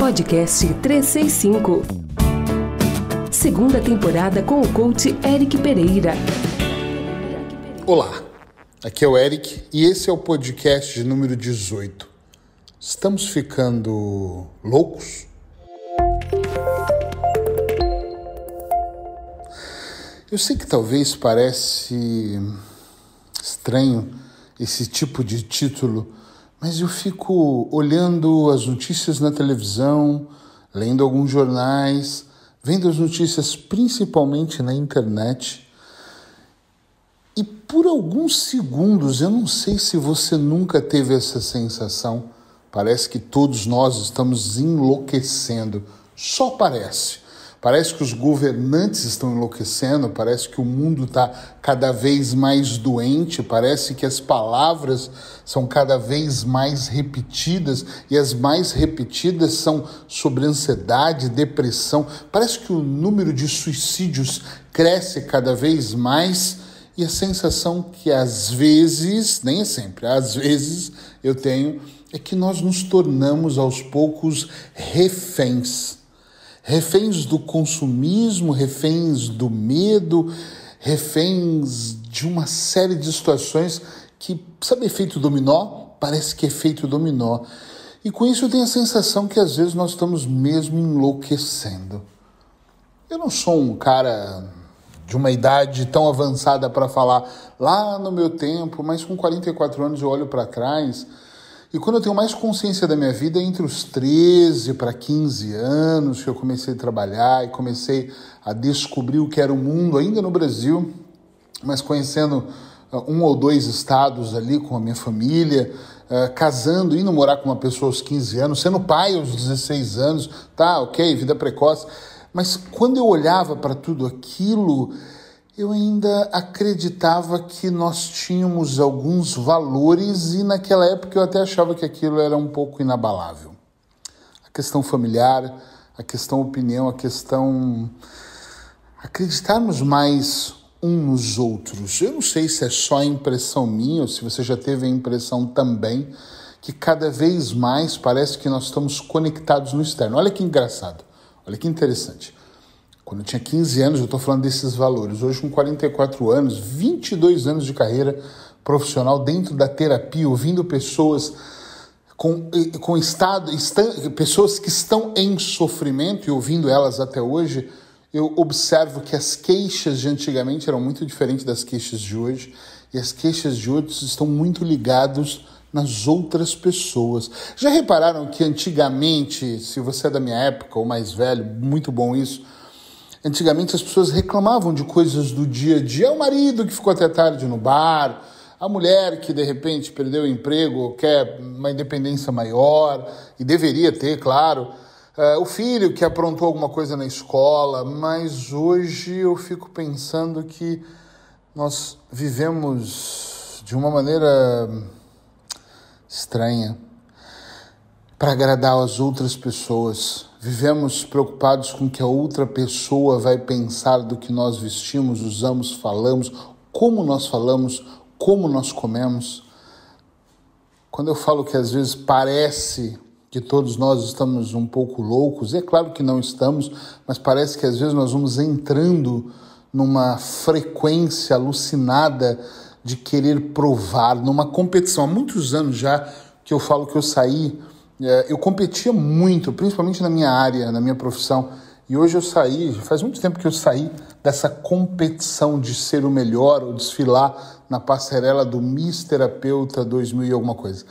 Podcast 365. Segunda temporada com o coach Eric Pereira. Olá, aqui é o Eric e esse é o podcast de número 18. Estamos ficando loucos? Eu sei que talvez parece estranho esse tipo de título, mas eu fico olhando as notícias na televisão, lendo alguns jornais, vendo as notícias principalmente na internet. E por alguns segundos, eu não sei se você nunca teve essa sensação, parece que todos nós estamos enlouquecendo, só parece. Parece que os governantes estão enlouquecendo, parece que o mundo está cada vez mais doente, parece que as palavras são cada vez mais repetidas e as mais repetidas são sobre ansiedade, depressão. Parece que o número de suicídios cresce cada vez mais e a sensação que às vezes, nem é sempre, às vezes eu tenho, é que nós nos tornamos aos poucos reféns reféns do consumismo, reféns do medo, reféns de uma série de situações que, sabe, efeito dominó? Parece que é efeito dominó. E com isso eu tenho a sensação que às vezes nós estamos mesmo enlouquecendo. Eu não sou um cara de uma idade tão avançada para falar lá no meu tempo, mas com 44 anos eu olho para trás e quando eu tenho mais consciência da minha vida, entre os 13 para 15 anos, que eu comecei a trabalhar e comecei a descobrir o que era o mundo, ainda no Brasil, mas conhecendo uh, um ou dois estados ali com a minha família, uh, casando, indo morar com uma pessoa aos 15 anos, sendo pai aos 16 anos, tá, ok, vida precoce. Mas quando eu olhava para tudo aquilo, eu ainda acreditava que nós tínhamos alguns valores e naquela época eu até achava que aquilo era um pouco inabalável. A questão familiar, a questão opinião, a questão acreditarmos mais um nos outros. Eu não sei se é só impressão minha ou se você já teve a impressão também que cada vez mais parece que nós estamos conectados no externo. Olha que engraçado, olha que interessante. Quando eu tinha 15 anos, eu estou falando desses valores. Hoje, com 44 anos, 22 anos de carreira profissional dentro da terapia, ouvindo pessoas com, com estado, pessoas que estão em sofrimento e ouvindo elas até hoje, eu observo que as queixas de antigamente eram muito diferentes das queixas de hoje e as queixas de hoje estão muito ligadas nas outras pessoas. Já repararam que antigamente, se você é da minha época ou mais velho, muito bom isso, Antigamente as pessoas reclamavam de coisas do dia a dia. É o marido que ficou até tarde no bar, a mulher que de repente perdeu o emprego, quer uma independência maior, e deveria ter, claro. Uh, o filho que aprontou alguma coisa na escola, mas hoje eu fico pensando que nós vivemos de uma maneira estranha para agradar as outras pessoas. Vivemos preocupados com o que a outra pessoa vai pensar do que nós vestimos, usamos, falamos, como nós falamos, como nós comemos. Quando eu falo que às vezes parece que todos nós estamos um pouco loucos, é claro que não estamos, mas parece que às vezes nós vamos entrando numa frequência alucinada de querer provar, numa competição. Há muitos anos já que eu falo que eu saí eu competia muito, principalmente na minha área, na minha profissão. E hoje eu saí, faz muito tempo que eu saí dessa competição de ser o melhor ou desfilar na passarela do Miss Terapeuta 2000 e alguma coisa.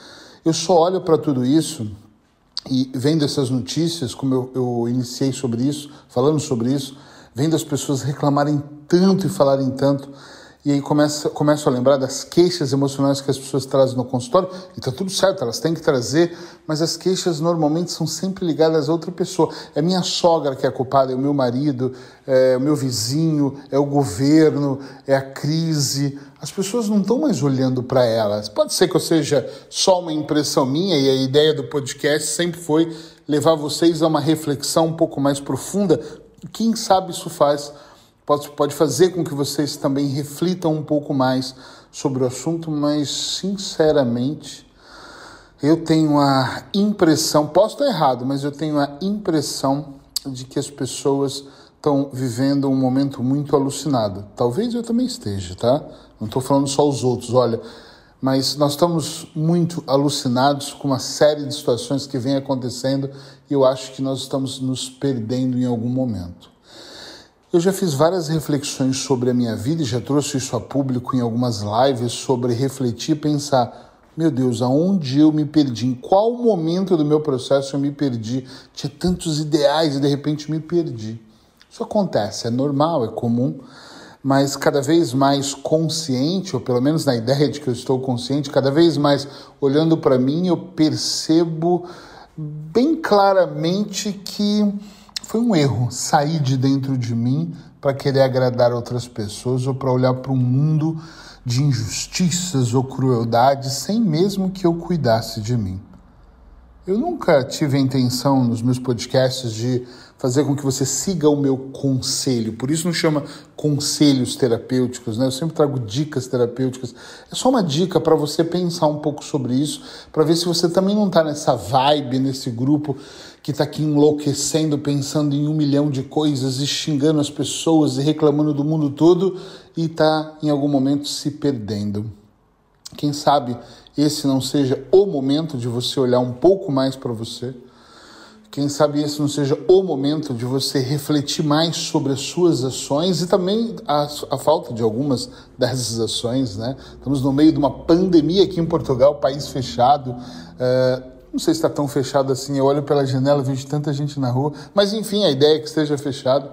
Eu só olho para tudo isso e vendo essas notícias, como eu, eu iniciei sobre isso, falando sobre isso, vendo as pessoas reclamarem tanto e falarem tanto, e aí começa, começo a lembrar das queixas emocionais que as pessoas trazem no consultório, e tá tudo certo, elas têm que trazer, mas as queixas normalmente são sempre ligadas a outra pessoa. É minha sogra que é culpada, é o meu marido, é o meu vizinho, é o governo, é a crise. As pessoas não estão mais olhando para elas. Pode ser que eu seja só uma impressão minha, e a ideia do podcast sempre foi levar vocês a uma reflexão um pouco mais profunda. Quem sabe isso faz pode, pode fazer com que vocês também reflitam um pouco mais sobre o assunto, mas sinceramente Eu tenho a impressão, posso estar errado, mas eu tenho a impressão de que as pessoas estão vivendo um momento muito alucinado. Talvez eu também esteja, tá? Não estou falando só os outros, olha. Mas nós estamos muito alucinados com uma série de situações que vem acontecendo e eu acho que nós estamos nos perdendo em algum momento. Eu já fiz várias reflexões sobre a minha vida e já trouxe isso a público em algumas lives sobre refletir e pensar: meu Deus, aonde eu me perdi? Em qual momento do meu processo eu me perdi? Tinha tantos ideais e de repente me perdi. Isso acontece, é normal, é comum, mas cada vez mais consciente, ou pelo menos na ideia de que eu estou consciente, cada vez mais olhando para mim, eu percebo bem claramente que foi um erro sair de dentro de mim para querer agradar outras pessoas ou para olhar para um mundo de injustiças ou crueldades sem mesmo que eu cuidasse de mim. Eu nunca tive a intenção nos meus podcasts de fazer com que você siga o meu conselho. Por isso não chama conselhos terapêuticos, né? Eu sempre trago dicas terapêuticas. É só uma dica para você pensar um pouco sobre isso, para ver se você também não está nessa vibe, nesse grupo que está aqui enlouquecendo, pensando em um milhão de coisas e xingando as pessoas e reclamando do mundo todo e está em algum momento se perdendo. Quem sabe esse não seja o momento de você olhar um pouco mais para você. Quem sabe esse não seja o momento de você refletir mais sobre as suas ações e também a, a, falta de algumas dessas ações, né? Estamos no meio de uma pandemia aqui em Portugal, país fechado. Uh, não sei se está tão fechado assim. Eu olho pela janela, vejo tanta gente na rua, mas enfim, a ideia é que esteja fechado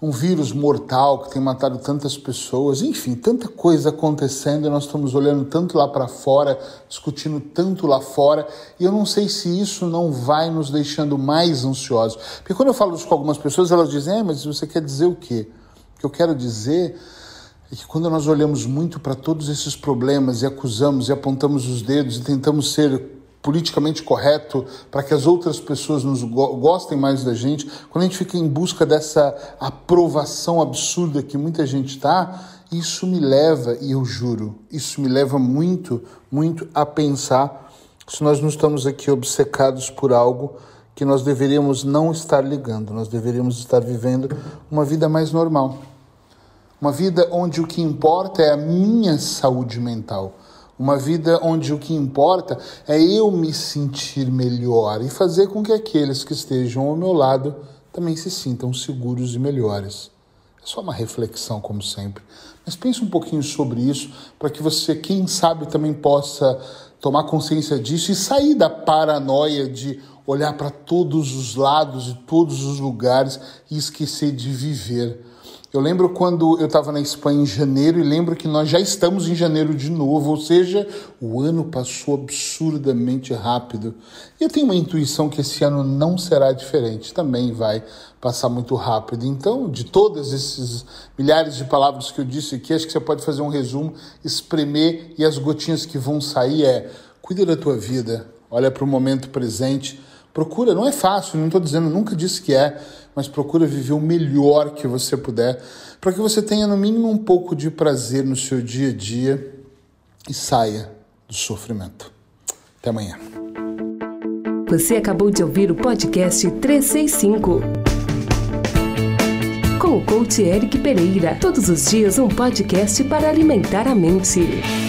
um vírus mortal que tem matado tantas pessoas, enfim, tanta coisa acontecendo nós estamos olhando tanto lá para fora, discutindo tanto lá fora, e eu não sei se isso não vai nos deixando mais ansiosos. Porque quando eu falo isso com algumas pessoas, elas dizem: é, mas você quer dizer o quê? O que eu quero dizer é que quando nós olhamos muito para todos esses problemas e acusamos e apontamos os dedos e tentamos ser politicamente correto, para que as outras pessoas nos go gostem mais da gente, quando a gente fica em busca dessa aprovação absurda que muita gente está, isso me leva, e eu juro, isso me leva muito, muito a pensar se nós não estamos aqui obcecados por algo que nós deveríamos não estar ligando, nós deveríamos estar vivendo uma vida mais normal. Uma vida onde o que importa é a minha saúde mental uma vida onde o que importa é eu me sentir melhor e fazer com que aqueles que estejam ao meu lado também se sintam seguros e melhores. É só uma reflexão, como sempre. Mas pense um pouquinho sobre isso para que você, quem sabe, também possa tomar consciência disso e sair da paranoia de olhar para todos os lados e todos os lugares e esquecer de viver eu lembro quando eu estava na Espanha em janeiro e lembro que nós já estamos em janeiro de novo, ou seja, o ano passou absurdamente rápido. E eu tenho uma intuição que esse ano não será diferente, também vai passar muito rápido. Então, de todas esses milhares de palavras que eu disse aqui, acho que você pode fazer um resumo, espremer e as gotinhas que vão sair é: cuida da tua vida, olha para o momento presente Procura, não é fácil, não estou dizendo, nunca disse que é, mas procura viver o melhor que você puder, para que você tenha no mínimo um pouco de prazer no seu dia a dia e saia do sofrimento. Até amanhã. Você acabou de ouvir o podcast 365 com o coach Eric Pereira. Todos os dias um podcast para alimentar a mente.